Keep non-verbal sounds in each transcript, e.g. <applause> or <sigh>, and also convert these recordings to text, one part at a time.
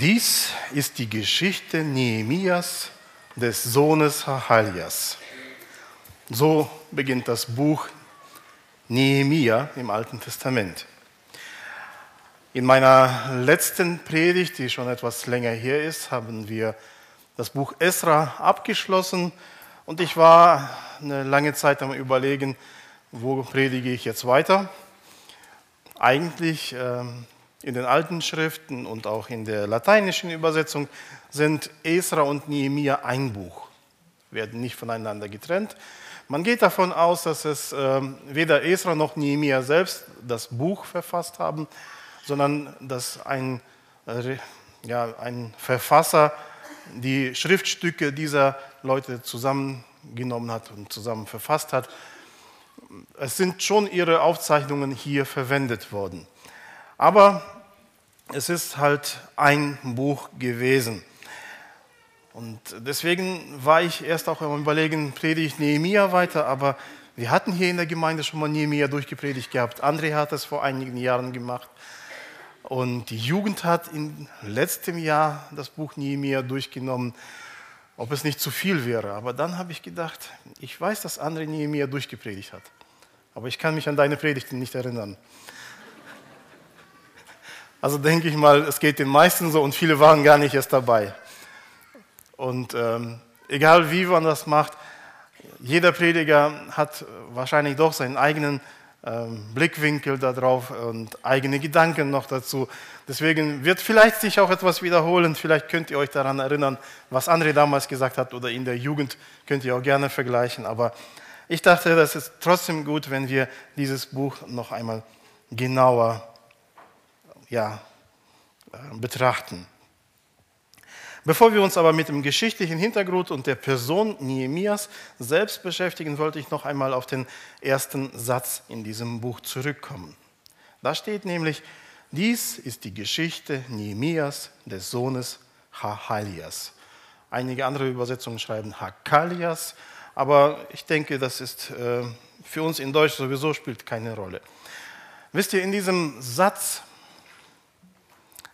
Dies ist die Geschichte Nehemias, des Sohnes Hachalias. So beginnt das Buch Nehemia im Alten Testament. In meiner letzten Predigt, die schon etwas länger her ist, haben wir das Buch Esra abgeschlossen und ich war eine lange Zeit am Überlegen, wo predige ich jetzt weiter. Eigentlich ähm, in den alten Schriften und auch in der lateinischen Übersetzung sind Esra und Nehemia ein Buch, werden nicht voneinander getrennt. Man geht davon aus, dass es äh, weder Esra noch Nehemia selbst das Buch verfasst haben, sondern dass ein, äh, ja, ein Verfasser die Schriftstücke dieser Leute zusammengenommen hat und zusammen verfasst hat. Es sind schon ihre Aufzeichnungen hier verwendet worden. Aber es ist halt ein Buch gewesen. Und deswegen war ich erst auch am Überlegen, predige ich Nehemia weiter, aber wir hatten hier in der Gemeinde schon mal Nehemia durchgepredigt gehabt. André hat das vor einigen Jahren gemacht. Und die Jugend hat in letztem Jahr das Buch Nehemia durchgenommen, ob es nicht zu viel wäre. Aber dann habe ich gedacht, ich weiß, dass André Nehemia durchgepredigt hat. Aber ich kann mich an deine Predigten nicht erinnern. Also denke ich mal, es geht den meisten so und viele waren gar nicht erst dabei. Und ähm, egal wie man das macht, jeder Prediger hat wahrscheinlich doch seinen eigenen ähm, Blickwinkel darauf und eigene Gedanken noch dazu. Deswegen wird vielleicht sich auch etwas wiederholen. Vielleicht könnt ihr euch daran erinnern, was André damals gesagt hat oder in der Jugend könnt ihr auch gerne vergleichen. Aber ich dachte, das ist trotzdem gut, wenn wir dieses Buch noch einmal genauer ja, äh, betrachten. Bevor wir uns aber mit dem geschichtlichen Hintergrund und der Person Nehemias selbst beschäftigen, wollte ich noch einmal auf den ersten Satz in diesem Buch zurückkommen. Da steht nämlich, dies ist die Geschichte Nehemias, des Sohnes Hachalias. Einige andere Übersetzungen schreiben Hakalias, aber ich denke, das ist äh, für uns in Deutsch sowieso spielt keine Rolle. Wisst ihr, in diesem Satz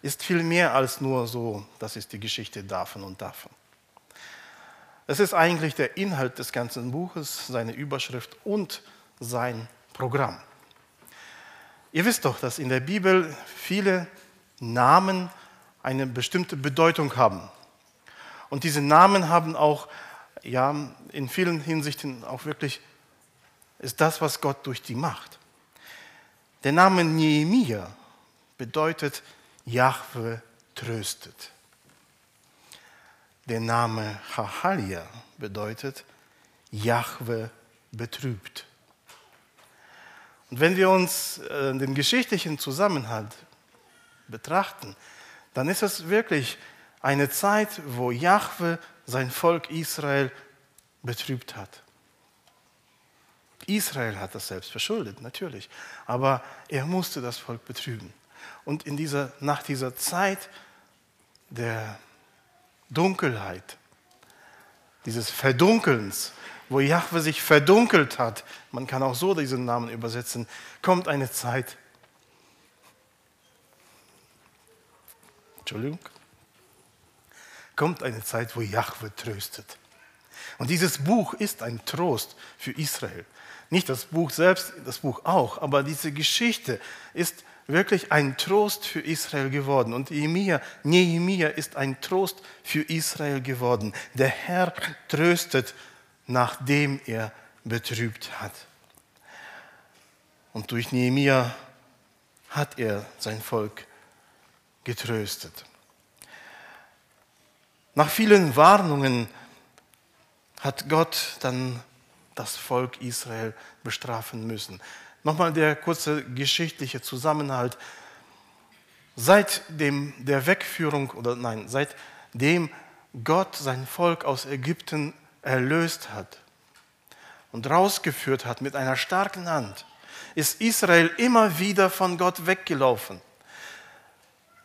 ist viel mehr als nur so, das ist die Geschichte davon und davon. Es ist eigentlich der Inhalt des ganzen Buches, seine Überschrift und sein Programm. Ihr wisst doch, dass in der Bibel viele Namen eine bestimmte Bedeutung haben. Und diese Namen haben auch ja, in vielen Hinsichten auch wirklich, ist das, was Gott durch die macht. Der Name Nehemiah bedeutet Jahwe tröstet. Der Name Hahalia bedeutet Jahwe betrübt. Und wenn wir uns äh, den geschichtlichen Zusammenhang betrachten, dann ist es wirklich eine Zeit, wo Jahwe sein Volk Israel betrübt hat. Israel hat das selbst verschuldet, natürlich, aber er musste das Volk betrügen. Und in dieser, nach dieser Zeit der Dunkelheit, dieses Verdunkelns, wo Jahwe sich verdunkelt hat, man kann auch so diesen Namen übersetzen, kommt eine Zeit, Entschuldigung, kommt eine Zeit, wo Jahwe tröstet. Und dieses Buch ist ein Trost für Israel. Nicht das Buch selbst, das Buch auch, aber diese Geschichte ist wirklich ein Trost für Israel geworden. Und Nehemiah, Nehemiah ist ein Trost für Israel geworden. Der Herr tröstet, nachdem er betrübt hat. Und durch Nehemiah hat er sein Volk getröstet. Nach vielen Warnungen hat Gott dann das Volk Israel bestrafen müssen. Nochmal der kurze geschichtliche Zusammenhalt. Seit dem, der Wegführung, oder nein, seitdem Gott sein Volk aus Ägypten erlöst hat und rausgeführt hat mit einer starken Hand, ist Israel immer wieder von Gott weggelaufen.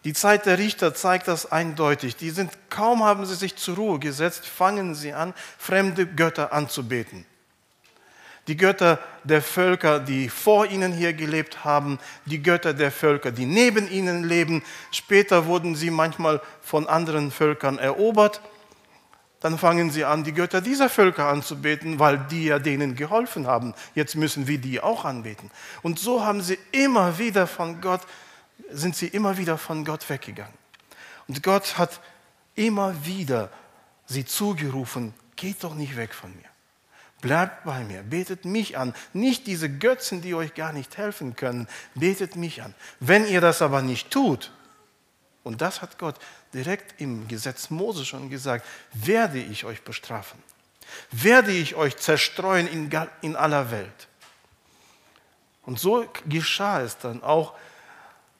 Die Zeit der Richter zeigt das eindeutig. Die sind, kaum haben sie sich zur Ruhe gesetzt, fangen sie an, fremde Götter anzubeten. Die Götter der Völker, die vor ihnen hier gelebt haben, die Götter der Völker, die neben ihnen leben. Später wurden sie manchmal von anderen Völkern erobert. Dann fangen sie an, die Götter dieser Völker anzubeten, weil die ja denen geholfen haben. Jetzt müssen wir die auch anbeten. Und so haben sie immer wieder von Gott, sind sie immer wieder von Gott weggegangen. Und Gott hat immer wieder sie zugerufen, geht doch nicht weg von mir. Bleibt bei mir, betet mich an. Nicht diese Götzen, die euch gar nicht helfen können, betet mich an. Wenn ihr das aber nicht tut, und das hat Gott direkt im Gesetz Mose schon gesagt, werde ich euch bestrafen, werde ich euch zerstreuen in, aller Welt. Und so geschah es dann auch.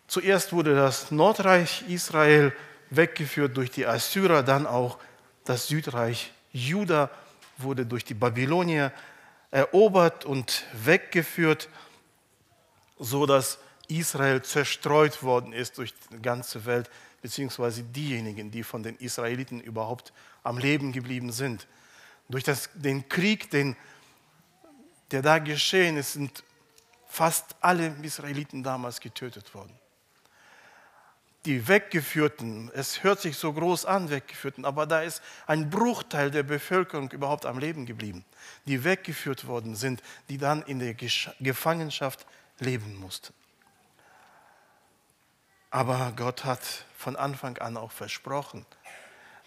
Zuerst wurde das Nordreich Israel weggeführt durch die Assyrer, dann auch das Südreich Juda wurde durch die Babylonier erobert und weggeführt, so dass Israel zerstreut worden ist durch die ganze Welt, beziehungsweise diejenigen, die von den Israeliten überhaupt am Leben geblieben sind. Durch das, den Krieg, den, der da geschehen ist, sind fast alle Israeliten damals getötet worden die Weggeführten, es hört sich so groß an, Weggeführten, aber da ist ein Bruchteil der Bevölkerung überhaupt am Leben geblieben, die weggeführt worden sind, die dann in der Gefangenschaft leben mussten. Aber Gott hat von Anfang an auch versprochen,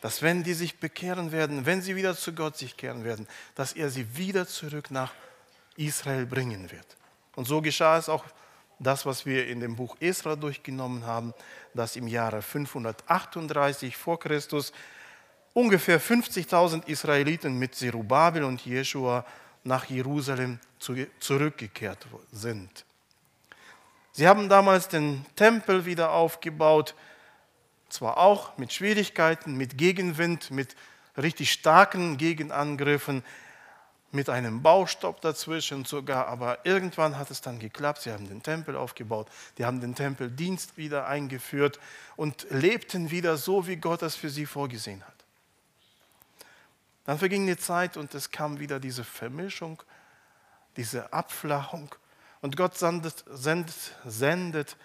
dass wenn die sich bekehren werden, wenn sie wieder zu Gott sich kehren werden, dass er sie wieder zurück nach Israel bringen wird. Und so geschah es auch das, was wir in dem Buch Esra durchgenommen haben, dass im Jahre 538 vor Christus ungefähr 50.000 Israeliten mit Zerubabel und Jeschua nach Jerusalem zurückgekehrt sind. Sie haben damals den Tempel wieder aufgebaut, zwar auch mit Schwierigkeiten, mit Gegenwind, mit richtig starken Gegenangriffen, mit einem Baustopp dazwischen sogar, aber irgendwann hat es dann geklappt. Sie haben den Tempel aufgebaut, die haben den Tempeldienst wieder eingeführt und lebten wieder so, wie Gott es für sie vorgesehen hat. Dann verging die Zeit und es kam wieder diese Vermischung, diese Abflachung und Gott sendet, sendet, sendet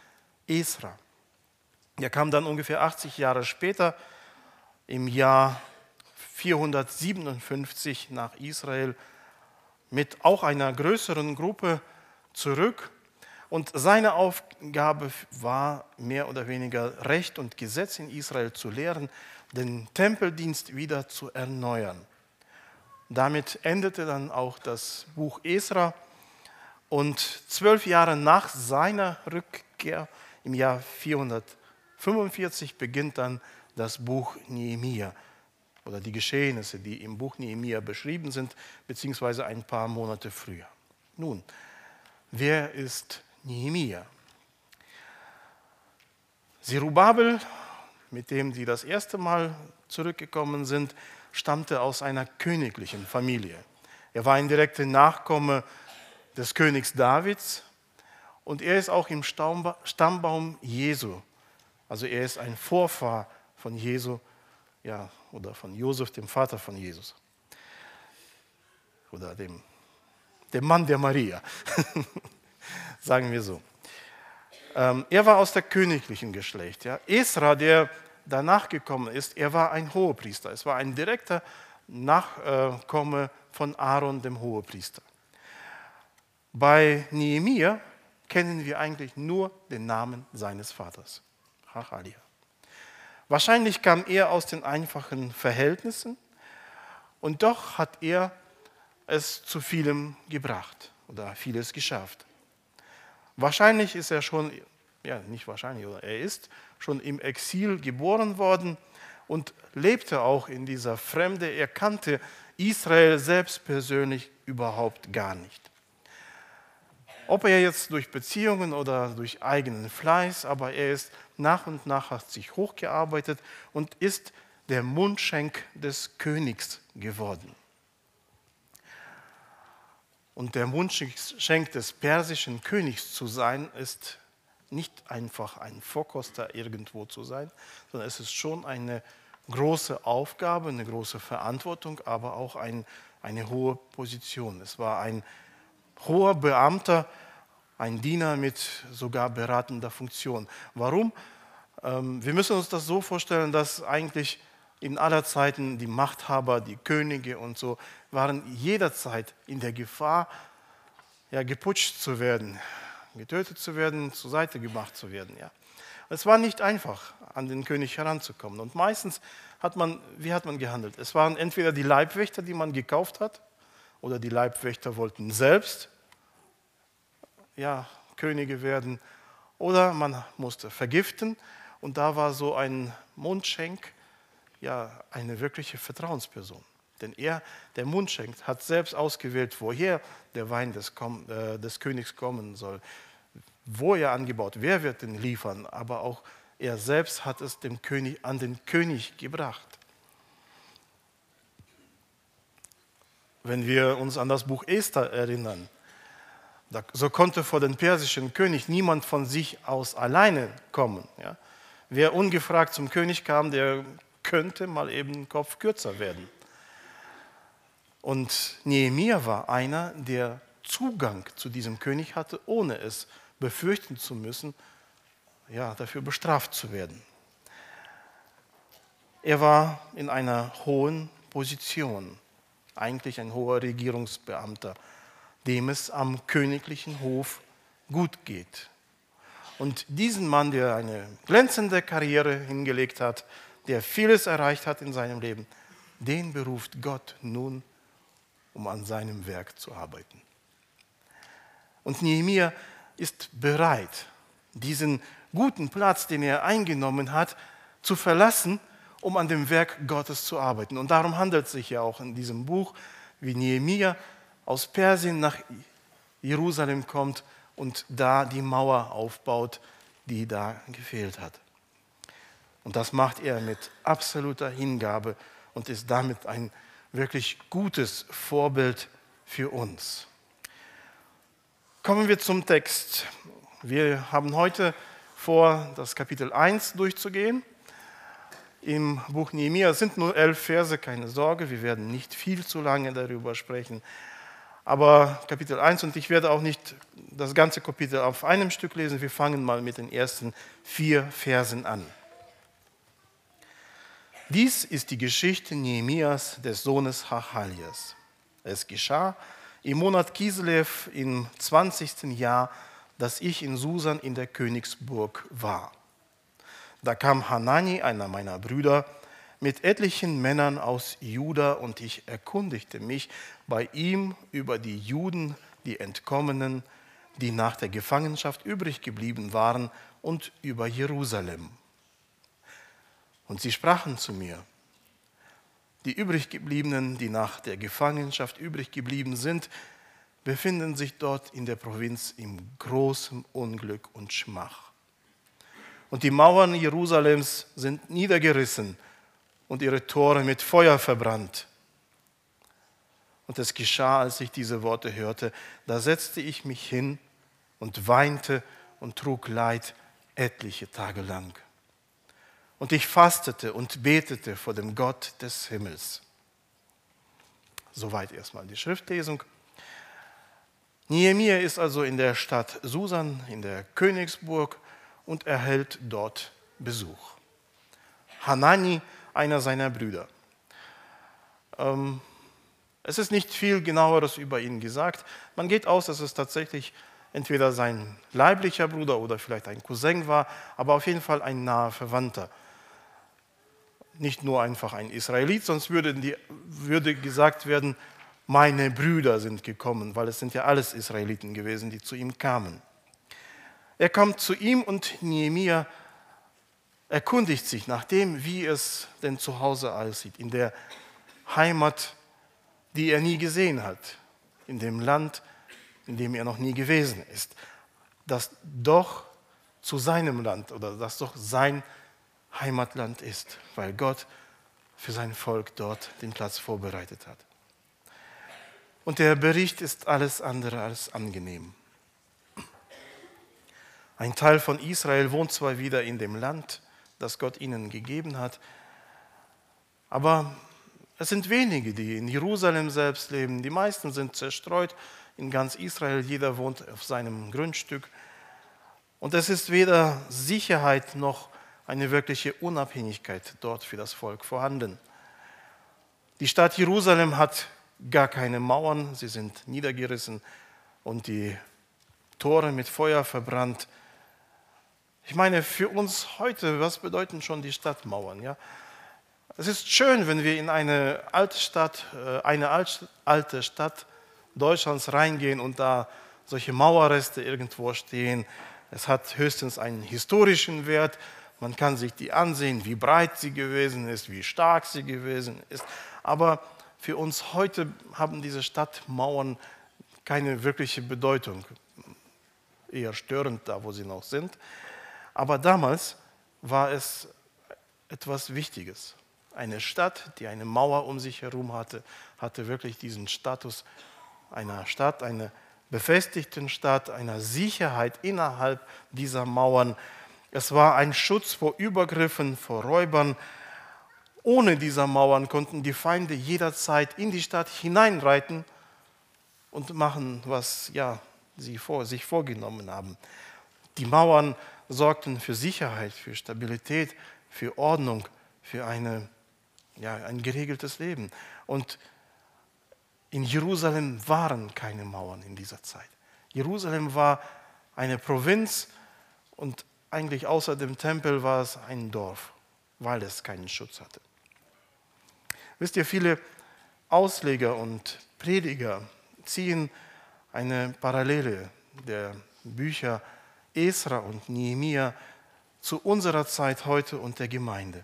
Esra. Er kam dann ungefähr 80 Jahre später, im Jahr 457 nach Israel mit auch einer größeren Gruppe zurück. Und seine Aufgabe war mehr oder weniger Recht und Gesetz in Israel zu lehren, den Tempeldienst wieder zu erneuern. Damit endete dann auch das Buch Esra. Und zwölf Jahre nach seiner Rückkehr im Jahr 445 beginnt dann das Buch Nehemiah oder die Geschehnisse, die im Buch Nehemiah beschrieben sind, beziehungsweise ein paar Monate früher. Nun, wer ist Nehemiah? Zerubabel, mit dem sie das erste Mal zurückgekommen sind, stammte aus einer königlichen Familie. Er war ein direkter Nachkomme des Königs Davids und er ist auch im Stammbaum Jesu. Also er ist ein Vorfahr von Jesu ja, oder von Josef, dem Vater von Jesus. Oder dem, dem Mann der Maria, <laughs> sagen wir so. Ähm, er war aus der königlichen Geschlecht. Ja. Esra, der danach gekommen ist, er war ein Hohepriester. Es war ein direkter Nachkomme von Aaron, dem Hohepriester. Bei Nehemiah kennen wir eigentlich nur den Namen seines Vaters, Hachalia. Wahrscheinlich kam er aus den einfachen Verhältnissen und doch hat er es zu vielem gebracht oder vieles geschafft. Wahrscheinlich ist er schon, ja nicht wahrscheinlich, oder er ist schon im Exil geboren worden und lebte auch in dieser Fremde. Er kannte Israel selbst persönlich überhaupt gar nicht. Ob er jetzt durch Beziehungen oder durch eigenen Fleiß, aber er ist nach und nach hat sich hochgearbeitet und ist der Mundschenk des Königs geworden. Und der Mundschenk des persischen Königs zu sein, ist nicht einfach ein Vorkoster irgendwo zu sein, sondern es ist schon eine große Aufgabe, eine große Verantwortung, aber auch ein, eine hohe Position. Es war ein hoher Beamter, ein Diener mit sogar beratender Funktion. Warum? Ähm, wir müssen uns das so vorstellen, dass eigentlich in aller Zeiten die Machthaber, die Könige und so waren jederzeit in der Gefahr, ja, geputscht zu werden, getötet zu werden, zur Seite gemacht zu werden. Ja. Es war nicht einfach, an den König heranzukommen. Und meistens hat man, wie hat man gehandelt? Es waren entweder die Leibwächter, die man gekauft hat, oder die Leibwächter wollten selbst ja, Könige werden, oder man musste vergiften. Und da war so ein Mundschenk, ja, eine wirkliche Vertrauensperson. Denn er, der Mundschenk, hat selbst ausgewählt, woher der Wein des, äh, des Königs kommen soll, wo er angebaut, wer wird den liefern, aber auch er selbst hat es dem König, an den König gebracht. Wenn wir uns an das Buch Esther erinnern, so konnte vor den persischen König niemand von sich aus alleine kommen. Ja. Wer ungefragt zum König kam, der könnte mal eben Kopf kürzer werden. Und Nehemiah war einer, der Zugang zu diesem König hatte, ohne es befürchten zu müssen, ja, dafür bestraft zu werden. Er war in einer hohen Position, eigentlich ein hoher Regierungsbeamter, dem es am königlichen Hof gut geht. Und diesen Mann, der eine glänzende Karriere hingelegt hat, der vieles erreicht hat in seinem Leben, den beruft Gott nun, um an seinem Werk zu arbeiten. Und Nehemiah ist bereit, diesen guten Platz, den er eingenommen hat, zu verlassen, um an dem Werk Gottes zu arbeiten. Und darum handelt es sich ja auch in diesem Buch, wie Nehemiah aus Persien nach Jerusalem kommt und da die Mauer aufbaut, die da gefehlt hat. Und das macht er mit absoluter Hingabe und ist damit ein wirklich gutes Vorbild für uns. Kommen wir zum Text. Wir haben heute vor, das Kapitel 1 durchzugehen. Im Buch Nehemiah sind nur elf Verse, keine Sorge, wir werden nicht viel zu lange darüber sprechen. Aber Kapitel 1 und ich werde auch nicht das ganze Kapitel auf einem Stück lesen, wir fangen mal mit den ersten vier Versen an. Dies ist die Geschichte Nehemias des Sohnes Hachalias. Es geschah im Monat Kislev im 20. Jahr dass ich in Susan in der Königsburg war. Da kam Hanani, einer meiner Brüder, mit etlichen Männern aus Juda und ich erkundigte mich bei ihm über die Juden, die Entkommenen, die nach der Gefangenschaft übrig geblieben waren und über Jerusalem. Und sie sprachen zu mir, die übriggebliebenen, die nach der Gefangenschaft übrig geblieben sind, befinden sich dort in der Provinz im großen Unglück und Schmach. Und die Mauern Jerusalems sind niedergerissen und ihre Tore mit Feuer verbrannt. Und es geschah, als ich diese Worte hörte, da setzte ich mich hin und weinte und trug Leid etliche Tage lang. Und ich fastete und betete vor dem Gott des Himmels. Soweit erstmal die Schriftlesung. Nehemiah ist also in der Stadt Susan, in der Königsburg und erhält dort Besuch. Hanani, einer seiner Brüder. Ähm, es ist nicht viel genaueres über ihn gesagt. Man geht aus, dass es tatsächlich entweder sein leiblicher Bruder oder vielleicht ein Cousin war, aber auf jeden Fall ein naher Verwandter. Nicht nur einfach ein Israelit, sonst würde, die, würde gesagt werden, meine Brüder sind gekommen, weil es sind ja alles Israeliten gewesen, die zu ihm kamen. Er kommt zu ihm und Nehemiah erkundigt sich nach dem, wie es denn zu Hause aussieht, in der Heimat, die er nie gesehen hat, in dem Land, in dem er noch nie gewesen ist, das doch zu seinem Land oder das doch sein Heimatland ist, weil Gott für sein Volk dort den Platz vorbereitet hat. Und der Bericht ist alles andere als angenehm. Ein Teil von Israel wohnt zwar wieder in dem Land, das Gott ihnen gegeben hat, aber es sind wenige, die in Jerusalem selbst leben. Die meisten sind zerstreut in ganz Israel, jeder wohnt auf seinem Grundstück. Und es ist weder Sicherheit noch eine wirkliche Unabhängigkeit dort für das Volk vorhanden. Die Stadt Jerusalem hat gar keine Mauern, sie sind niedergerissen und die Tore mit Feuer verbrannt. Ich meine, für uns heute, was bedeuten schon die Stadtmauern? Ja? Es ist schön, wenn wir in eine alte Stadt, äh, eine alte Stadt Deutschlands reingehen und da solche Mauerreste irgendwo stehen. Es hat höchstens einen historischen Wert. Man kann sich die ansehen, wie breit sie gewesen ist, wie stark sie gewesen ist. Aber für uns heute haben diese Stadtmauern keine wirkliche Bedeutung. Eher störend da, wo sie noch sind. Aber damals war es etwas Wichtiges. Eine Stadt, die eine Mauer um sich herum hatte, hatte wirklich diesen Status einer Stadt, einer befestigten Stadt, einer Sicherheit innerhalb dieser Mauern. Es war ein Schutz vor Übergriffen, vor Räubern. Ohne dieser Mauern konnten die Feinde jederzeit in die Stadt hineinreiten und machen, was ja, sie vor, sich vorgenommen haben. Die Mauern sorgten für Sicherheit, für Stabilität, für Ordnung, für eine, ja, ein geregeltes Leben. Und in Jerusalem waren keine Mauern in dieser Zeit. Jerusalem war eine Provinz und eigentlich außer dem Tempel war es ein Dorf, weil es keinen Schutz hatte. Wisst ihr, viele Ausleger und Prediger ziehen eine Parallele der Bücher Esra und Nehemia zu unserer Zeit heute und der Gemeinde.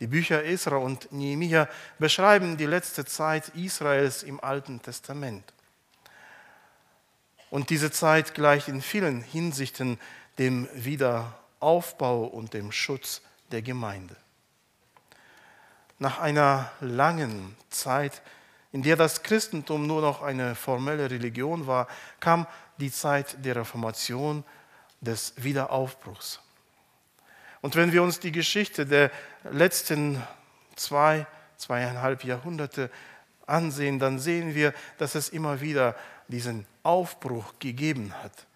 Die Bücher Esra und Nehemia beschreiben die letzte Zeit Israels im Alten Testament. Und diese Zeit gleicht in vielen Hinsichten dem Wiederaufbau und dem Schutz der Gemeinde. Nach einer langen Zeit, in der das Christentum nur noch eine formelle Religion war, kam die Zeit der Reformation, des Wiederaufbruchs. Und wenn wir uns die Geschichte der letzten zwei, zweieinhalb Jahrhunderte ansehen, dann sehen wir, dass es immer wieder diesen Aufbruch gegeben hat.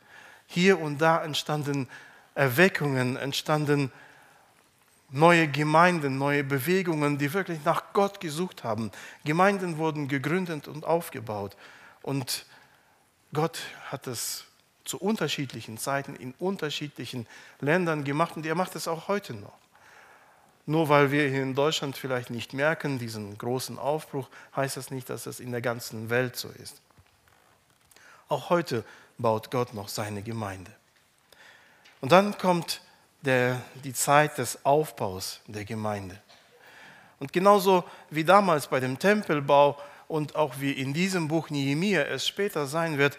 Hier und da entstanden Erweckungen, entstanden neue Gemeinden, neue Bewegungen, die wirklich nach Gott gesucht haben. Gemeinden wurden gegründet und aufgebaut. Und Gott hat es zu unterschiedlichen Zeiten in unterschiedlichen Ländern gemacht und er macht es auch heute noch. Nur weil wir hier in Deutschland vielleicht nicht merken, diesen großen Aufbruch, heißt das nicht, dass es in der ganzen Welt so ist. Auch heute baut Gott noch seine Gemeinde. Und dann kommt der, die Zeit des Aufbaus der Gemeinde. Und genauso wie damals bei dem Tempelbau und auch wie in diesem Buch Nehemiah es später sein wird,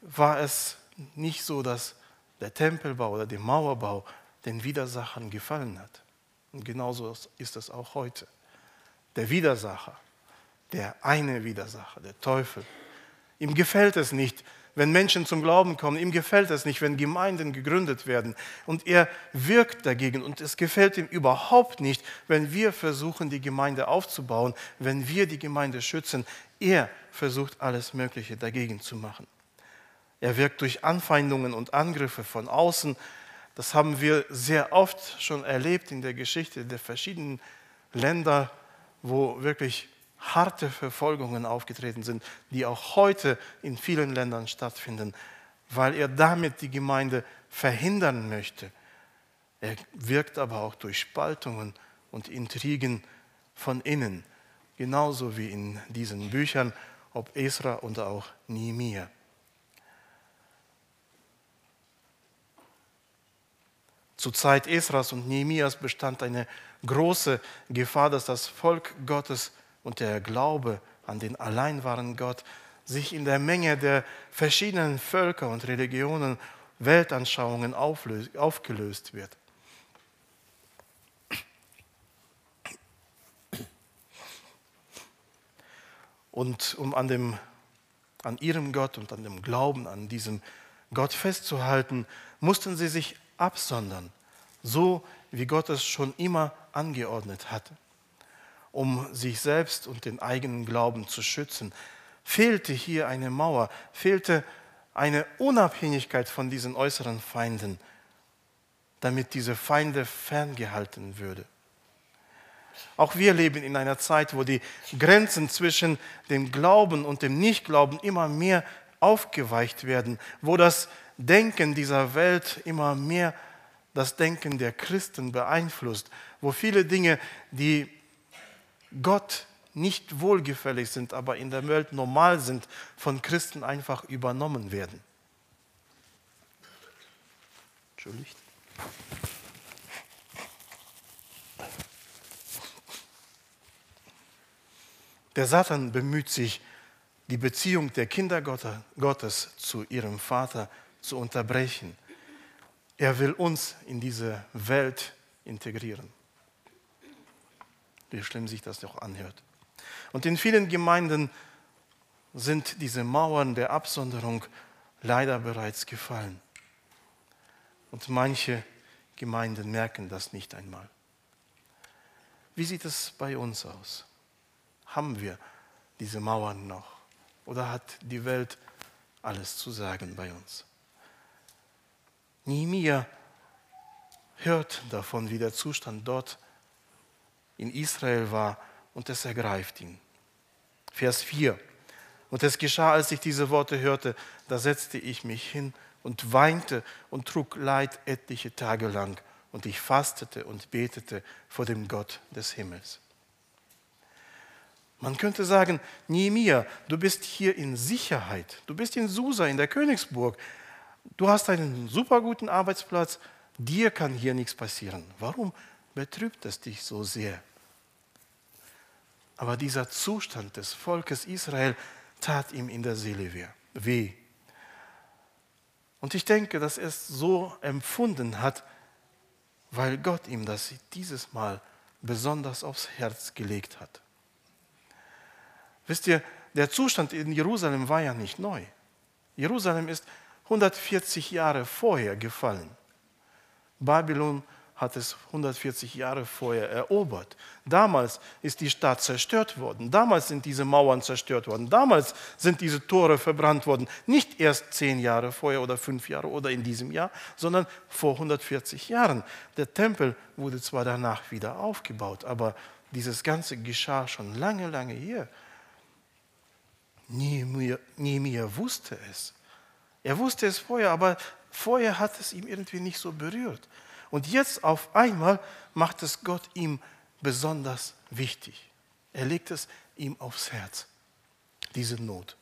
war es nicht so, dass der Tempelbau oder der Mauerbau den Widersachern gefallen hat. Und genauso ist es auch heute. Der Widersacher, der eine Widersacher, der Teufel, ihm gefällt es nicht, wenn Menschen zum Glauben kommen. Ihm gefällt es nicht, wenn Gemeinden gegründet werden. Und er wirkt dagegen. Und es gefällt ihm überhaupt nicht, wenn wir versuchen, die Gemeinde aufzubauen, wenn wir die Gemeinde schützen. Er versucht alles Mögliche dagegen zu machen. Er wirkt durch Anfeindungen und Angriffe von außen. Das haben wir sehr oft schon erlebt in der Geschichte der verschiedenen Länder, wo wirklich harte Verfolgungen aufgetreten sind, die auch heute in vielen Ländern stattfinden, weil er damit die Gemeinde verhindern möchte. Er wirkt aber auch durch Spaltungen und Intrigen von innen, genauso wie in diesen Büchern, ob Esra und auch Nehemiah. Zur Zeit Esras und Nehemias bestand eine große Gefahr, dass das Volk Gottes und der Glaube an den allein wahren Gott sich in der Menge der verschiedenen Völker und Religionen, Weltanschauungen aufgelöst wird. Und um an, dem, an ihrem Gott und an dem Glauben an diesem Gott festzuhalten, mussten sie sich absondern, so wie Gott es schon immer angeordnet hat, um sich selbst und den eigenen Glauben zu schützen. fehlte hier eine Mauer, fehlte eine Unabhängigkeit von diesen äußeren Feinden, damit diese Feinde ferngehalten würde. Auch wir leben in einer Zeit, wo die Grenzen zwischen dem Glauben und dem Nichtglauben immer mehr aufgeweicht werden, wo das Denken dieser Welt immer mehr das Denken der Christen beeinflusst, wo viele Dinge, die Gott nicht wohlgefällig sind, aber in der Welt normal sind, von Christen einfach übernommen werden. Entschuldigt. Der Satan bemüht sich, die Beziehung der Kinder Gottes zu ihrem Vater zu unterbrechen. Er will uns in diese Welt integrieren. Wie schlimm sich das doch anhört. Und in vielen Gemeinden sind diese Mauern der Absonderung leider bereits gefallen. Und manche Gemeinden merken das nicht einmal. Wie sieht es bei uns aus? Haben wir diese Mauern noch? Oder hat die Welt alles zu sagen bei uns? Nehemiah hört davon, wie der Zustand dort in Israel war und es ergreift ihn. Vers 4. Und es geschah, als ich diese Worte hörte, da setzte ich mich hin und weinte und trug Leid etliche Tage lang. Und ich fastete und betete vor dem Gott des Himmels. Man könnte sagen, Nehemiah, du bist hier in Sicherheit. Du bist in Susa, in der Königsburg. Du hast einen super guten Arbeitsplatz. Dir kann hier nichts passieren. Warum betrübt es dich so sehr? Aber dieser Zustand des Volkes Israel tat ihm in der Seele weh. Und ich denke, dass er es so empfunden hat, weil Gott ihm das dieses Mal besonders aufs Herz gelegt hat. Wisst ihr, der Zustand in Jerusalem war ja nicht neu. Jerusalem ist 140 Jahre vorher gefallen. Babylon hat es 140 Jahre vorher erobert. Damals ist die Stadt zerstört worden. Damals sind diese Mauern zerstört worden. Damals sind diese Tore verbrannt worden. Nicht erst zehn Jahre vorher oder fünf Jahre oder in diesem Jahr, sondern vor 140 Jahren. Der Tempel wurde zwar danach wieder aufgebaut, aber dieses Ganze geschah schon lange, lange hier. Nehemiah wusste es. Er wusste es vorher, aber vorher hat es ihm irgendwie nicht so berührt. Und jetzt auf einmal macht es Gott ihm besonders wichtig. Er legt es ihm aufs Herz, diese Not.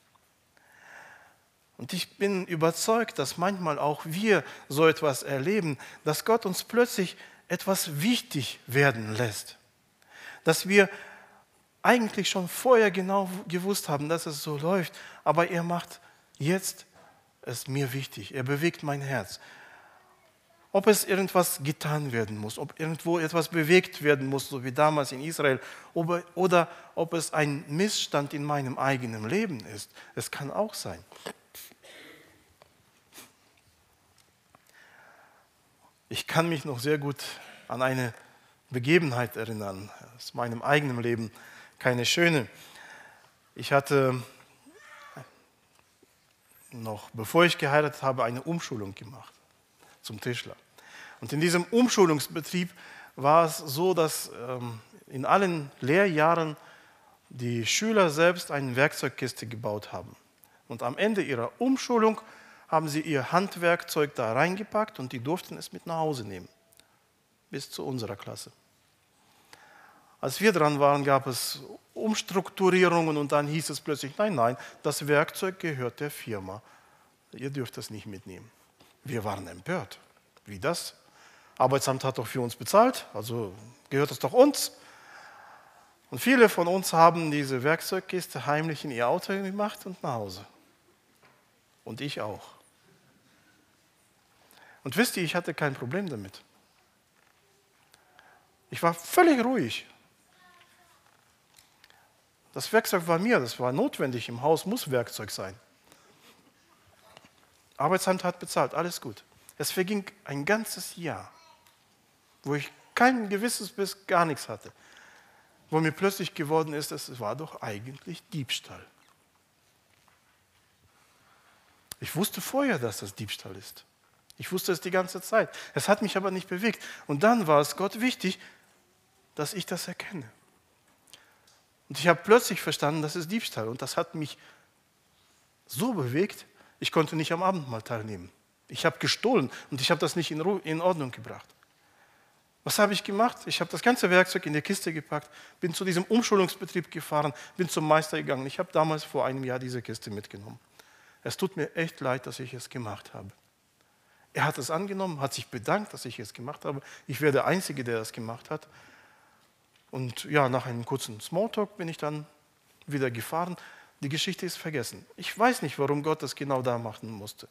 Und ich bin überzeugt, dass manchmal auch wir so etwas erleben, dass Gott uns plötzlich etwas wichtig werden lässt. Dass wir eigentlich schon vorher genau gewusst haben, dass es so läuft, aber er macht jetzt es mir wichtig. Er bewegt mein Herz ob es irgendwas getan werden muss, ob irgendwo etwas bewegt werden muss, so wie damals in Israel, oder ob es ein Missstand in meinem eigenen Leben ist. Es kann auch sein. Ich kann mich noch sehr gut an eine Begebenheit erinnern, aus meinem eigenen Leben, keine schöne. Ich hatte noch, bevor ich geheiratet habe, eine Umschulung gemacht zum Tischler. Und in diesem Umschulungsbetrieb war es so, dass ähm, in allen Lehrjahren die Schüler selbst eine Werkzeugkiste gebaut haben. Und am Ende ihrer Umschulung haben sie ihr Handwerkzeug da reingepackt und die durften es mit nach Hause nehmen. Bis zu unserer Klasse. Als wir dran waren, gab es Umstrukturierungen und dann hieß es plötzlich, nein, nein, das Werkzeug gehört der Firma. Ihr dürft das nicht mitnehmen. Wir waren empört. Wie das? Arbeitsamt hat doch für uns bezahlt, also gehört es doch uns. Und viele von uns haben diese Werkzeugkiste heimlich in ihr Auto gemacht und nach Hause. Und ich auch. Und wisst ihr, ich hatte kein Problem damit. Ich war völlig ruhig. Das Werkzeug war mir, das war notwendig. Im Haus muss Werkzeug sein. Arbeitsamt hat bezahlt, alles gut. Es verging ein ganzes Jahr, wo ich kein gewisses bis gar nichts hatte, wo mir plötzlich geworden ist, es war doch eigentlich Diebstahl. Ich wusste vorher, dass das Diebstahl ist. Ich wusste es die ganze Zeit. Es hat mich aber nicht bewegt. Und dann war es Gott wichtig, dass ich das erkenne. Und ich habe plötzlich verstanden, das ist Diebstahl. Und das hat mich so bewegt, ich konnte nicht am Abendmahl teilnehmen. Ich habe gestohlen und ich habe das nicht in Ordnung gebracht. Was habe ich gemacht? Ich habe das ganze Werkzeug in die Kiste gepackt, bin zu diesem Umschulungsbetrieb gefahren, bin zum Meister gegangen. Ich habe damals vor einem Jahr diese Kiste mitgenommen. Es tut mir echt leid, dass ich es gemacht habe. Er hat es angenommen, hat sich bedankt, dass ich es gemacht habe. Ich wäre der Einzige, der das gemacht hat. Und ja, nach einem kurzen Smalltalk bin ich dann wieder gefahren. Die Geschichte ist vergessen. Ich weiß nicht, warum Gott das genau da machen musste.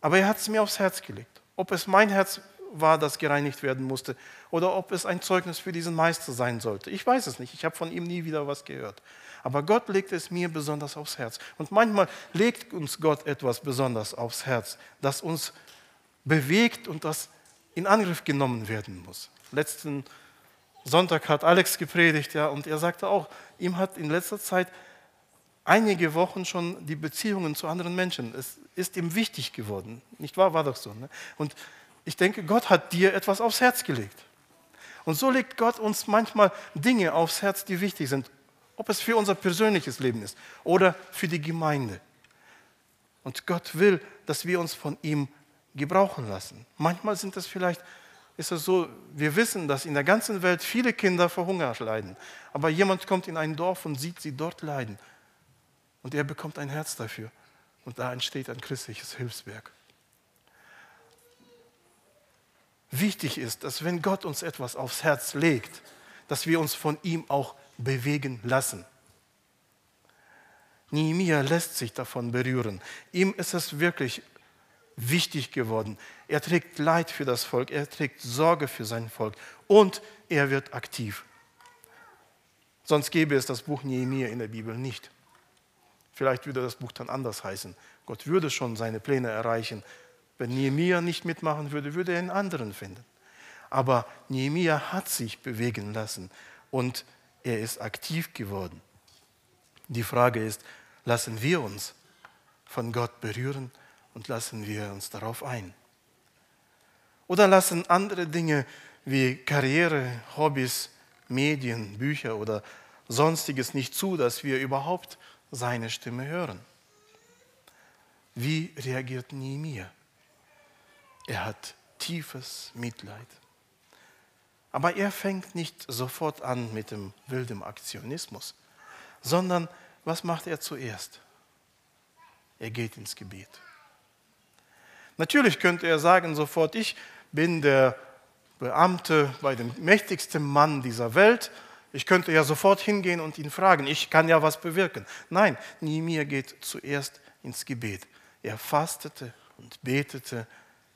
Aber er hat es mir aufs Herz gelegt. Ob es mein Herz war, das gereinigt werden musste, oder ob es ein Zeugnis für diesen Meister sein sollte. Ich weiß es nicht. Ich habe von ihm nie wieder was gehört. Aber Gott legt es mir besonders aufs Herz. Und manchmal legt uns Gott etwas besonders aufs Herz, das uns bewegt und das in Angriff genommen werden muss. Letzten Sonntag hat Alex gepredigt, ja, und er sagte auch, ihm hat in letzter Zeit einige Wochen schon die Beziehungen zu anderen Menschen, es ist ihm wichtig geworden. Nicht wahr? War doch so. Ne? Und ich denke, Gott hat dir etwas aufs Herz gelegt. Und so legt Gott uns manchmal Dinge aufs Herz, die wichtig sind, ob es für unser persönliches Leben ist oder für die Gemeinde. Und Gott will, dass wir uns von ihm gebrauchen lassen. Manchmal sind es vielleicht, ist es so, wir wissen, dass in der ganzen Welt viele Kinder vor Hunger leiden. Aber jemand kommt in ein Dorf und sieht sie dort leiden. Und er bekommt ein Herz dafür. Und da entsteht ein christliches Hilfswerk. Wichtig ist, dass wenn Gott uns etwas aufs Herz legt, dass wir uns von ihm auch bewegen lassen. Nehemiah lässt sich davon berühren. Ihm ist es wirklich wichtig geworden. Er trägt Leid für das Volk, er trägt Sorge für sein Volk und er wird aktiv. Sonst gäbe es das Buch Nehemiah in der Bibel nicht. Vielleicht würde das Buch dann anders heißen. Gott würde schon seine Pläne erreichen. Wenn Nehemiah nicht mitmachen würde, würde er einen anderen finden. Aber Nehemiah hat sich bewegen lassen und er ist aktiv geworden. Die Frage ist, lassen wir uns von Gott berühren und lassen wir uns darauf ein? Oder lassen andere Dinge wie Karriere, Hobbys, Medien, Bücher oder sonstiges nicht zu, dass wir überhaupt seine Stimme hören? Wie reagiert Nehemiah? Er hat tiefes Mitleid. Aber er fängt nicht sofort an mit dem wilden Aktionismus, sondern was macht er zuerst? Er geht ins Gebet. Natürlich könnte er sagen sofort, ich bin der Beamte bei dem mächtigsten Mann dieser Welt. Ich könnte ja sofort hingehen und ihn fragen, ich kann ja was bewirken. Nein, Nehemiah geht zuerst ins Gebet. Er fastete und betete,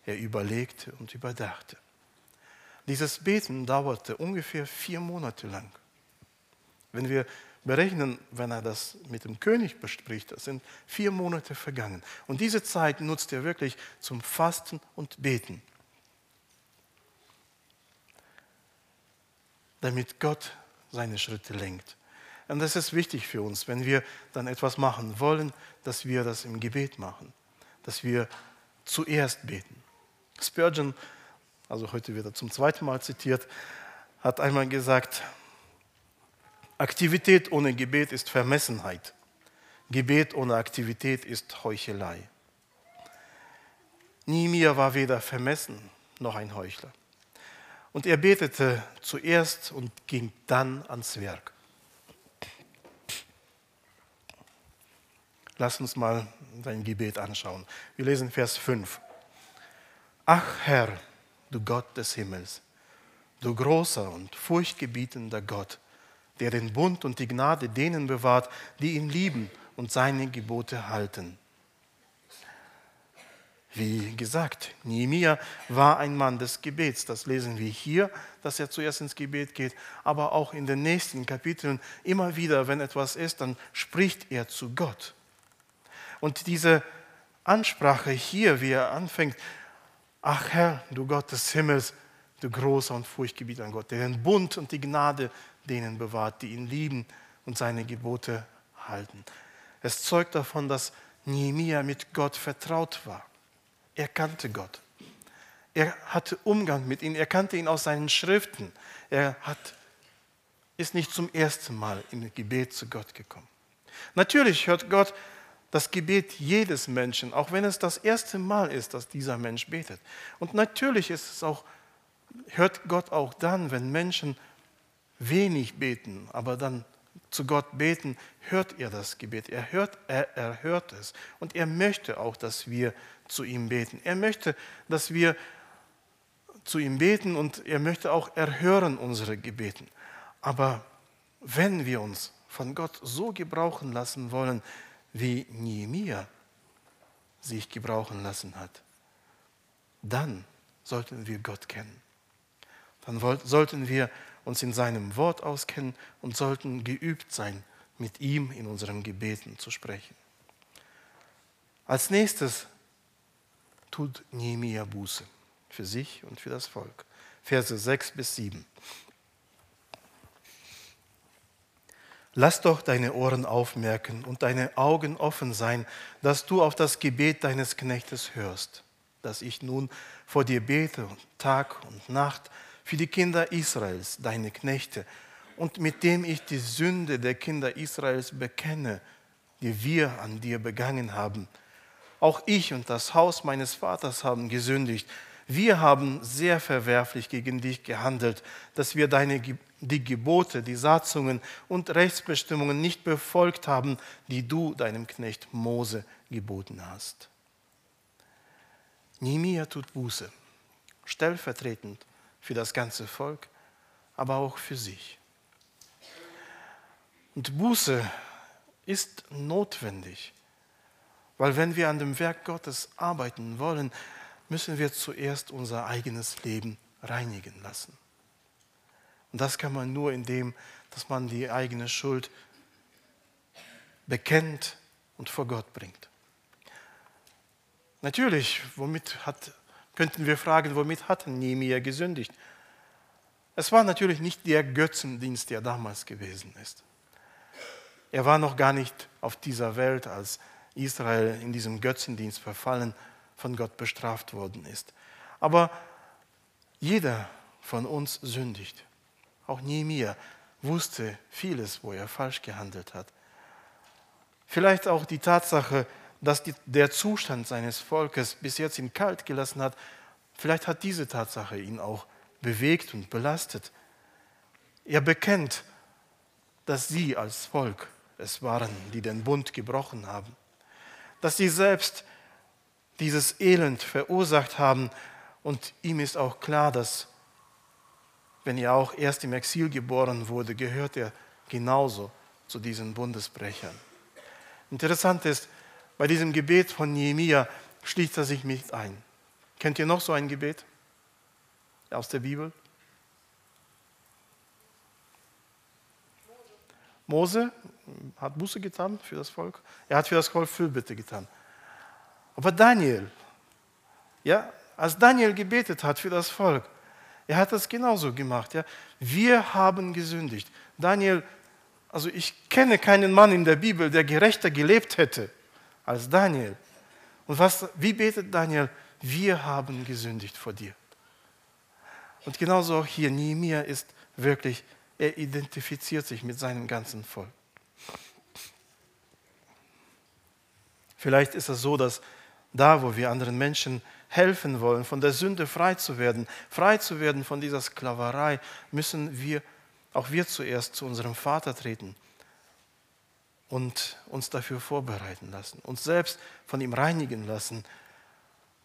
er überlegte und überdachte. Dieses Beten dauerte ungefähr vier Monate lang. Wenn wir berechnen, wenn er das mit dem König bespricht, das sind vier Monate vergangen. Und diese Zeit nutzt er wirklich zum Fasten und Beten. Damit Gott seine Schritte lenkt. Und das ist wichtig für uns, wenn wir dann etwas machen wollen, dass wir das im Gebet machen, dass wir zuerst beten. Spurgeon also heute wird er zum zweiten Mal zitiert, hat einmal gesagt, Aktivität ohne Gebet ist Vermessenheit. Gebet ohne Aktivität ist Heuchelei. Nehemiah war weder vermessen noch ein Heuchler. Und er betete zuerst und ging dann ans Werk. Lass uns mal sein Gebet anschauen. Wir lesen Vers 5. Ach Herr, du Gott des Himmels, du großer und furchtgebietender Gott, der den Bund und die Gnade denen bewahrt, die ihn lieben und seine Gebote halten. Wie gesagt, Nehemiah war ein Mann des Gebets. Das lesen wir hier, dass er zuerst ins Gebet geht, aber auch in den nächsten Kapiteln immer wieder, wenn etwas ist, dann spricht er zu Gott. Und diese Ansprache hier, wie er anfängt, Ach Herr, du Gott des Himmels, du großer und furchtgebietender Gott, der den Bund und die Gnade denen bewahrt, die ihn lieben und seine Gebote halten. Es zeugt davon, dass Nehemia mit Gott vertraut war. Er kannte Gott. Er hatte Umgang mit ihm. Er kannte ihn aus seinen Schriften. Er hat, ist nicht zum ersten Mal im Gebet zu Gott gekommen. Natürlich hört Gott das Gebet jedes Menschen, auch wenn es das erste Mal ist, dass dieser Mensch betet. Und natürlich ist es auch, hört Gott auch dann, wenn Menschen wenig beten, aber dann zu Gott beten, hört er das Gebet. Er hört, er, er hört es. Und er möchte auch, dass wir zu ihm beten. Er möchte, dass wir zu ihm beten und er möchte auch erhören unsere Gebeten. Aber wenn wir uns von Gott so gebrauchen lassen wollen, wie Nehemiah sich gebrauchen lassen hat, dann sollten wir Gott kennen. Dann sollten wir uns in seinem Wort auskennen und sollten geübt sein, mit ihm in unseren Gebeten zu sprechen. Als nächstes tut Nehemiah Buße für sich und für das Volk. Verse 6 bis 7. Lass doch deine Ohren aufmerken und deine Augen offen sein, dass du auf das Gebet deines Knechtes hörst, dass ich nun vor dir bete Tag und Nacht für die Kinder Israels, deine Knechte, und mit dem ich die Sünde der Kinder Israels bekenne, die wir an dir begangen haben. Auch ich und das Haus meines Vaters haben gesündigt. Wir haben sehr verwerflich gegen dich gehandelt, dass wir deine, die Gebote, die Satzungen und Rechtsbestimmungen nicht befolgt haben, die du deinem Knecht Mose geboten hast. Nehemiah tut Buße, stellvertretend für das ganze Volk, aber auch für sich. Und Buße ist notwendig, weil wenn wir an dem Werk Gottes arbeiten wollen, müssen wir zuerst unser eigenes Leben reinigen lassen. Und das kann man nur indem, dass man die eigene Schuld bekennt und vor Gott bringt. Natürlich, womit hat könnten wir fragen, womit hat Nehemiah gesündigt? Es war natürlich nicht der Götzendienst, der damals gewesen ist. Er war noch gar nicht auf dieser Welt, als Israel in diesem Götzendienst verfallen von Gott bestraft worden ist. Aber jeder von uns sündigt. Auch Nehemiah wusste vieles, wo er falsch gehandelt hat. Vielleicht auch die Tatsache, dass die, der Zustand seines Volkes bis jetzt ihn kalt gelassen hat, vielleicht hat diese Tatsache ihn auch bewegt und belastet. Er bekennt, dass sie als Volk es waren, die den Bund gebrochen haben, dass sie selbst dieses Elend verursacht haben und ihm ist auch klar, dass wenn er auch erst im Exil geboren wurde, gehört er genauso zu diesen Bundesbrechern. Interessant ist, bei diesem Gebet von Nehemia schließt er sich nicht ein. Kennt ihr noch so ein Gebet aus der Bibel? Mose hat Buße getan für das Volk. Er hat für das Volk Fürbitte getan. Aber Daniel, ja, als Daniel gebetet hat für das Volk, er hat das genauso gemacht. Ja. Wir haben gesündigt. Daniel, also ich kenne keinen Mann in der Bibel, der gerechter gelebt hätte als Daniel. Und was, wie betet Daniel? Wir haben gesündigt vor dir. Und genauso auch hier, Nehemiah ist wirklich, er identifiziert sich mit seinem ganzen Volk. Vielleicht ist es so, dass da, wo wir anderen Menschen helfen wollen, von der Sünde frei zu werden, frei zu werden von dieser Sklaverei, müssen wir, auch wir zuerst zu unserem Vater treten und uns dafür vorbereiten lassen, uns selbst von ihm reinigen lassen.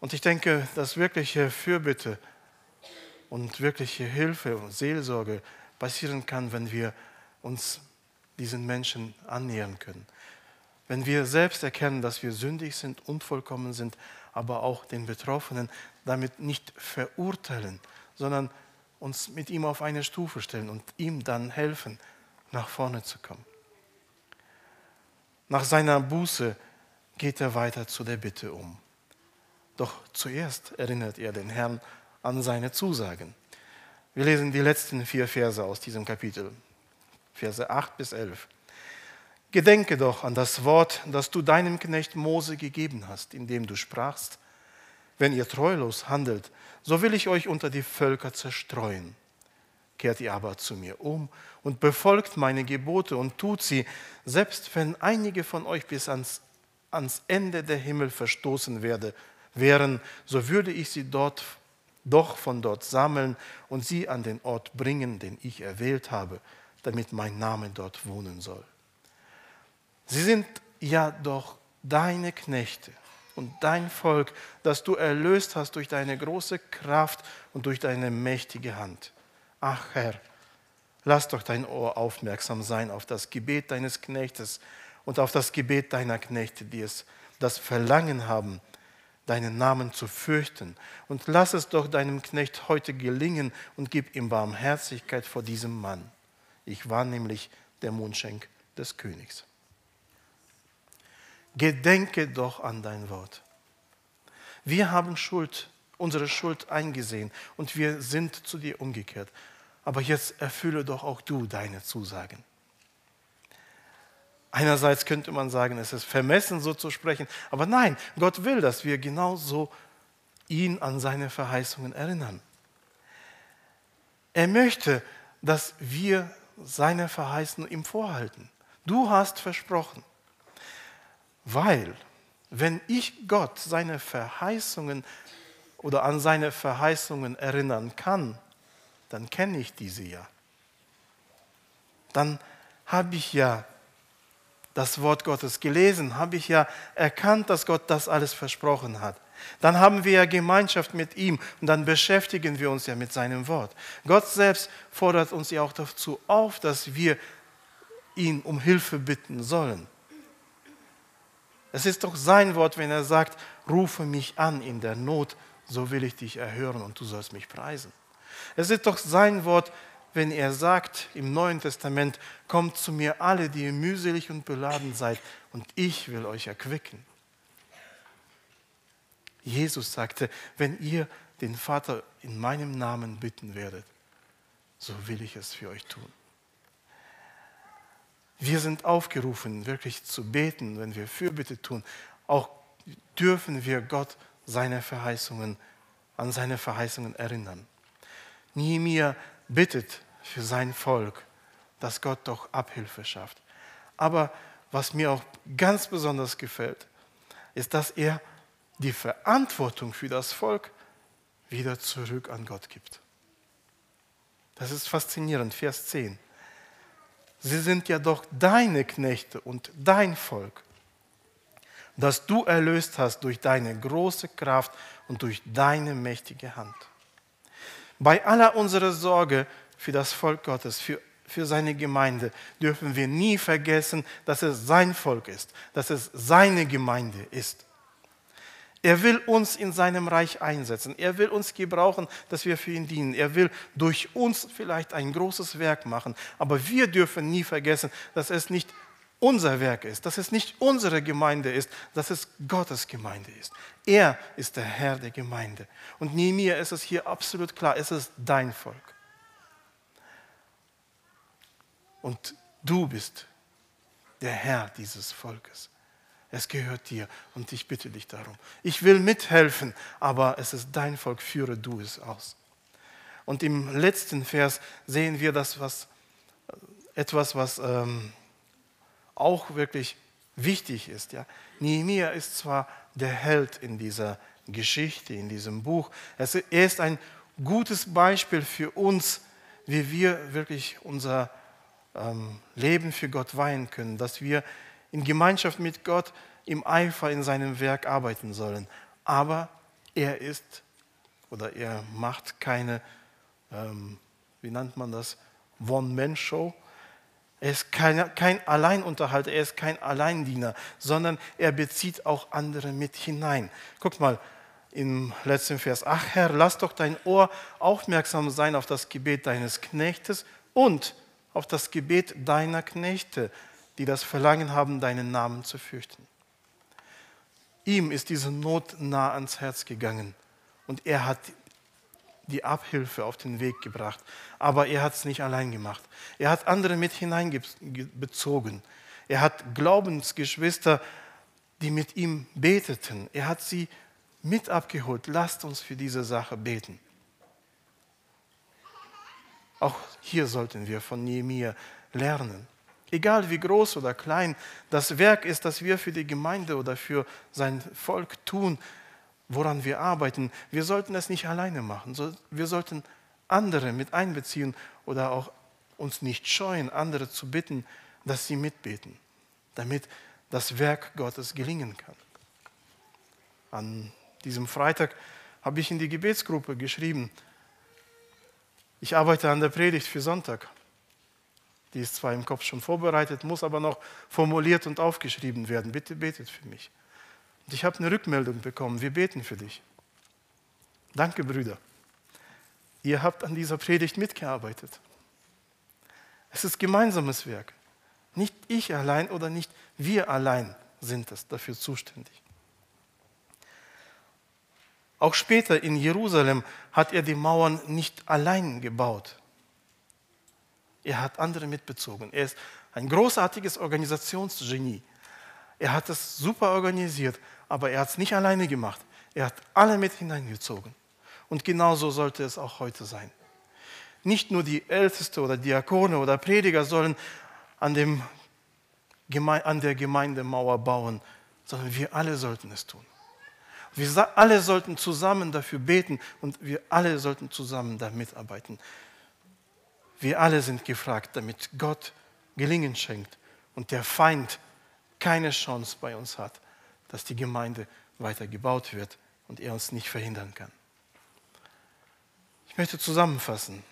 Und ich denke, dass wirkliche Fürbitte und wirkliche Hilfe und Seelsorge passieren kann, wenn wir uns diesen Menschen annähern können. Wenn wir selbst erkennen, dass wir sündig sind, unvollkommen sind, aber auch den Betroffenen damit nicht verurteilen, sondern uns mit ihm auf eine Stufe stellen und ihm dann helfen, nach vorne zu kommen. Nach seiner Buße geht er weiter zu der Bitte um. Doch zuerst erinnert er den Herrn an seine Zusagen. Wir lesen die letzten vier Verse aus diesem Kapitel, Verse 8 bis 11. Gedenke doch an das Wort, das du deinem Knecht Mose gegeben hast, indem du sprachst, wenn ihr treulos handelt, so will ich euch unter die Völker zerstreuen. Kehrt ihr aber zu mir um und befolgt meine Gebote und tut sie, selbst wenn einige von euch bis ans, ans Ende der Himmel verstoßen werde, wären, so würde ich sie dort doch von dort sammeln und sie an den Ort bringen, den ich erwählt habe, damit mein Name dort wohnen soll. Sie sind ja doch deine Knechte und dein Volk, das du erlöst hast durch deine große Kraft und durch deine mächtige Hand. Ach Herr, lass doch dein Ohr aufmerksam sein auf das Gebet deines Knechtes und auf das Gebet deiner Knechte, die es das Verlangen haben, deinen Namen zu fürchten. Und lass es doch deinem Knecht heute gelingen und gib ihm Barmherzigkeit vor diesem Mann. Ich war nämlich der Mundschenk des Königs gedenke doch an dein Wort. Wir haben Schuld, unsere Schuld eingesehen und wir sind zu dir umgekehrt. Aber jetzt erfülle doch auch du deine Zusagen. Einerseits könnte man sagen, es ist vermessen, so zu sprechen, aber nein, Gott will, dass wir genauso ihn an seine Verheißungen erinnern. Er möchte, dass wir seine Verheißungen ihm vorhalten. Du hast versprochen. Weil, wenn ich Gott seine Verheißungen oder an seine Verheißungen erinnern kann, dann kenne ich diese ja. Dann habe ich ja das Wort Gottes gelesen, habe ich ja erkannt, dass Gott das alles versprochen hat. Dann haben wir ja Gemeinschaft mit ihm und dann beschäftigen wir uns ja mit seinem Wort. Gott selbst fordert uns ja auch dazu auf, dass wir ihn um Hilfe bitten sollen. Es ist doch sein Wort, wenn er sagt, rufe mich an in der Not, so will ich dich erhören und du sollst mich preisen. Es ist doch sein Wort, wenn er sagt im Neuen Testament, kommt zu mir alle, die ihr mühselig und beladen seid, und ich will euch erquicken. Jesus sagte, wenn ihr den Vater in meinem Namen bitten werdet, so will ich es für euch tun. Wir sind aufgerufen, wirklich zu beten, wenn wir Fürbitte tun. Auch dürfen wir Gott seine Verheißungen, an seine Verheißungen erinnern. Nehemiah bittet für sein Volk, dass Gott doch Abhilfe schafft. Aber was mir auch ganz besonders gefällt, ist, dass er die Verantwortung für das Volk wieder zurück an Gott gibt. Das ist faszinierend, Vers 10 sie sind ja doch deine Knechte und dein Volk, das du erlöst hast durch deine große Kraft und durch deine mächtige Hand. Bei aller unserer Sorge für das Volk Gottes, für, für seine Gemeinde, dürfen wir nie vergessen, dass es sein Volk ist, dass es seine Gemeinde ist. Er will uns in seinem Reich einsetzen. Er will uns gebrauchen, dass wir für ihn dienen. Er will durch uns vielleicht ein großes Werk machen. Aber wir dürfen nie vergessen, dass es nicht unser Werk ist, dass es nicht unsere Gemeinde ist, dass es Gottes Gemeinde ist. Er ist der Herr der Gemeinde. Und Nehemiah ist es hier absolut klar, es ist dein Volk. Und du bist der Herr dieses Volkes. Es gehört dir und ich bitte dich darum. Ich will mithelfen, aber es ist dein Volk, führe du es aus. Und im letzten Vers sehen wir das, was, etwas, was ähm, auch wirklich wichtig ist. Ja? Nehemiah ist zwar der Held in dieser Geschichte, in diesem Buch. Er ist ein gutes Beispiel für uns, wie wir wirklich unser ähm, Leben für Gott weihen können, dass wir in Gemeinschaft mit Gott im Eifer in seinem Werk arbeiten sollen. Aber er ist oder er macht keine, ähm, wie nennt man das, One-Man-Show. Er ist kein, kein Alleinunterhalter, er ist kein Alleindiener, sondern er bezieht auch andere mit hinein. Guck mal im letzten Vers. Ach Herr, lass doch dein Ohr aufmerksam sein auf das Gebet deines Knechtes und auf das Gebet deiner Knechte, die das Verlangen haben, deinen Namen zu fürchten. Ihm ist diese Not nah ans Herz gegangen und er hat die Abhilfe auf den Weg gebracht. Aber er hat es nicht allein gemacht. Er hat andere mit hineinbezogen. Er hat Glaubensgeschwister, die mit ihm beteten. Er hat sie mit abgeholt. Lasst uns für diese Sache beten. Auch hier sollten wir von Nehemiah lernen. Egal wie groß oder klein das Werk ist, das wir für die Gemeinde oder für sein Volk tun, woran wir arbeiten, wir sollten es nicht alleine machen. Wir sollten andere mit einbeziehen oder auch uns nicht scheuen, andere zu bitten, dass sie mitbeten, damit das Werk Gottes gelingen kann. An diesem Freitag habe ich in die Gebetsgruppe geschrieben, ich arbeite an der Predigt für Sonntag. Die ist zwar im Kopf schon vorbereitet, muss aber noch formuliert und aufgeschrieben werden. Bitte betet für mich. Und ich habe eine Rückmeldung bekommen. Wir beten für dich. Danke, Brüder. Ihr habt an dieser Predigt mitgearbeitet. Es ist gemeinsames Werk. Nicht ich allein oder nicht wir allein sind es dafür zuständig. Auch später in Jerusalem hat er die Mauern nicht allein gebaut. Er hat andere mitbezogen. Er ist ein großartiges Organisationsgenie. Er hat es super organisiert, aber er hat es nicht alleine gemacht. Er hat alle mit hineingezogen. Und genauso sollte es auch heute sein. Nicht nur die Älteste oder Diakone oder Prediger sollen an, dem, an der Gemeindemauer bauen, sondern wir alle sollten es tun. Wir alle sollten zusammen dafür beten und wir alle sollten zusammen da mitarbeiten. Wir alle sind gefragt, damit Gott Gelingen schenkt und der Feind keine Chance bei uns hat, dass die Gemeinde weiter gebaut wird und er uns nicht verhindern kann. Ich möchte zusammenfassen.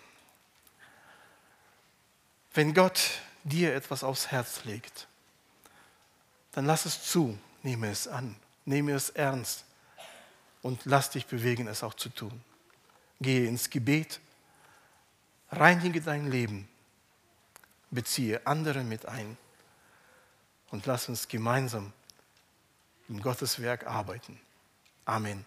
Wenn Gott dir etwas aufs Herz legt, dann lass es zu, nehme es an, nehme es ernst und lass dich bewegen, es auch zu tun. Gehe ins Gebet, reinige dein Leben, beziehe andere mit ein und lass uns gemeinsam im Gotteswerk arbeiten. Amen.